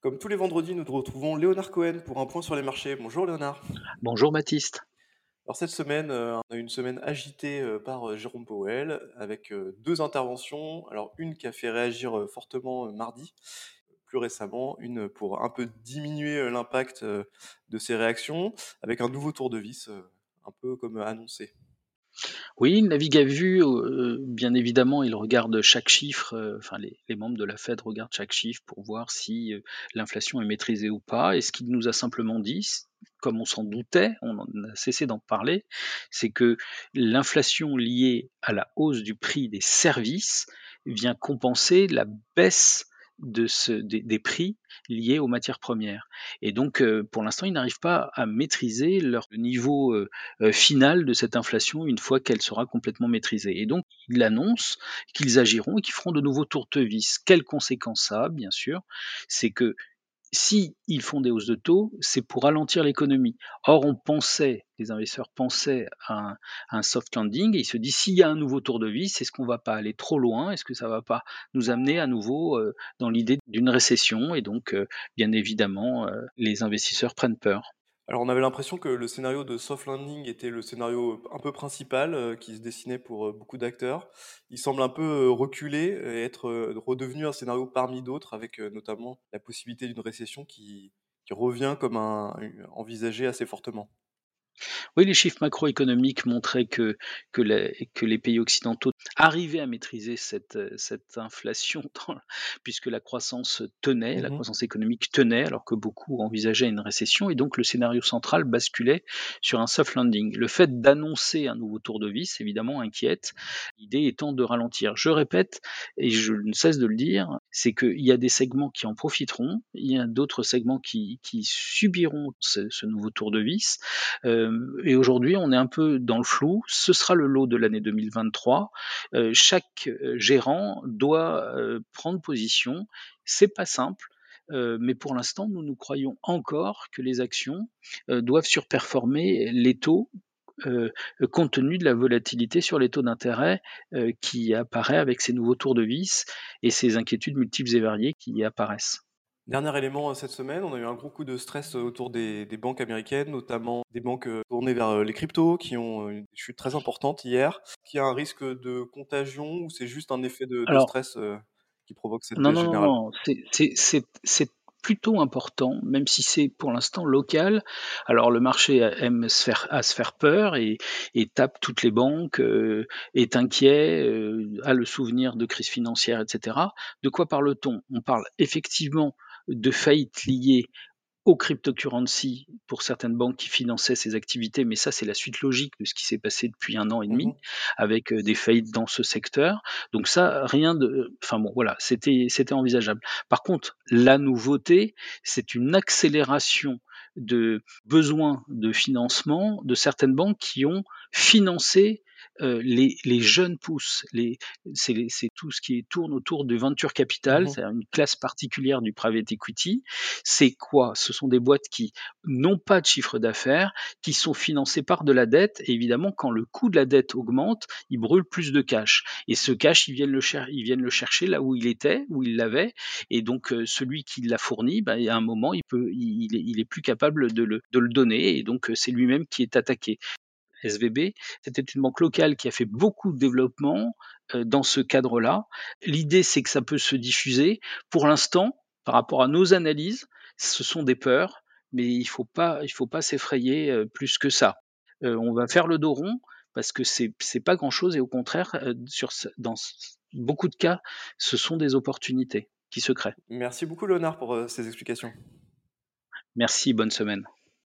Comme tous les vendredis, nous retrouvons Léonard Cohen pour un point sur les marchés. Bonjour Léonard. Bonjour Baptiste. Alors cette semaine, euh, on a eu une semaine agitée euh, par euh, Jérôme Powell avec deux interventions. Alors une qui a fait réagir fortement mardi, plus récemment, une pour un peu diminuer l'impact de ces réactions avec un nouveau tour de vis, un peu comme annoncé. Oui, navigue à vue, euh, bien évidemment, il regarde chaque chiffre, euh, enfin les, membres de la Fed regardent chaque chiffre pour voir si euh, l'inflation est maîtrisée ou pas. Et ce qu'il nous a simplement dit, comme on s'en doutait, on a cessé d'en parler, c'est que l'inflation liée à la hausse du prix des services vient compenser la baisse de des, prix liés aux matières premières. Et donc, euh, pour l'instant, ils n'arrivent pas à maîtriser leur niveau euh, euh, final de cette inflation une fois qu'elle sera complètement maîtrisée. Et donc, ils annoncent qu'ils agiront et qu'ils feront de nouveaux tourtevis. Quelles conséquences ça a, bien sûr C'est que si ils font des hausses de taux, c'est pour ralentir l'économie. Or, on pensait, les investisseurs pensaient à un, soft landing et ils se disent s'il y a un nouveau tour de vis, est-ce qu'on va pas aller trop loin? Est-ce que ça va pas nous amener à nouveau euh, dans l'idée d'une récession? Et donc, euh, bien évidemment, euh, les investisseurs prennent peur. Alors on avait l'impression que le scénario de soft landing était le scénario un peu principal euh, qui se dessinait pour euh, beaucoup d'acteurs. Il semble un peu euh, reculer et être redevenu un scénario parmi d'autres avec notamment la possibilité d'une récession qui, revient comme envisagé assez fortement. Oui, les chiffres macroéconomiques montraient que, que, les, que les pays occidentaux arrivaient à maîtriser cette, cette inflation, puisque la croissance tenait, la mmh croissance économique tenait, alors que beaucoup envisageaient une récession, et donc le scénario central basculait sur un soft landing. Le fait d'annoncer un nouveau tour de vis, évidemment, inquiète, l'idée étant de ralentir. Je répète, et je ne cesse de le dire, c'est qu'il y a des segments qui en profiteront, il y a d'autres segments qui, qui subiront ce, ce, nouveau tour de vis. Euh, et aujourd'hui, on est un peu dans le flou. Ce sera le lot de l'année 2023. Euh, chaque euh, gérant doit prendre position. C'est pas simple. mais pour l'instant, nous nous croyons encore que les actions doivent surperformer les taux compte tenu de la volatilité sur les taux d'intérêt qui apparaît avec ces nouveaux tours de vis et ces inquiétudes multiples et variées qui apparaissent. Dernier élément euh, cette semaine, on a eu un gros coup de stress euh, autour des, banques américaines, notamment des banques euh, tournées vers les cryptos, qui ont une chute très importante hier. Qui a un risque de contagion ou c'est juste un effet de, stress qui provoque cette non, baisse non, générale? Non, c'est plutôt important, même si c'est pour l'instant local. Alors le marché aime se faire, à se faire peur et, tape toutes les banques, est inquiet, a le souvenir de crise financière, etc. De quoi parle-t-on? On parle effectivement de faillites liées aux cryptocurrencies pour certaines banques qui finançaient ces activités, mais ça c'est la suite logique de ce qui s'est passé depuis un an et demi mmh avec euh, des faillites dans ce secteur. Donc ça, rien de, enfin bon, voilà, c'était c'était envisageable. Par contre, la nouveauté, c'est une accélération de besoins de financement de certaines banques qui ont financé euh, les, les, jeunes pousses, c'est tout ce qui tourne autour du venture capital, mmh c'est une classe particulière du private equity. C'est quoi? Ce sont des boîtes qui n'ont pas de chiffre d'affaires, qui sont financées par de la dette. Et évidemment, quand le coût de la dette augmente, ils brûlent plus de cash. Et ce cash, ils viennent le, ils viennent le chercher là où il était, où il l'avait. Et donc, euh, celui qui l'a fourni, bah, à un moment, il, peut, il, il, est, plus capable de le, de le donner. Et donc, euh, c'est lui-même qui est attaqué. SVB. C'était une banque locale qui a fait beaucoup de développement euh, dans ce cadre-là. L'idée, c'est que ça peut se diffuser. Pour l'instant, par rapport à nos analyses, ce sont des peurs, mais il ne faut pas, il faut pas s'effrayer euh, plus que ça. Euh, on va faire le dos rond parce que c'est c'est pas grand chose et au contraire, sur, dans beaucoup de cas, ce sont des opportunités qui se créent. Merci beaucoup Léonard pour ces explications. Merci, bonne semaine.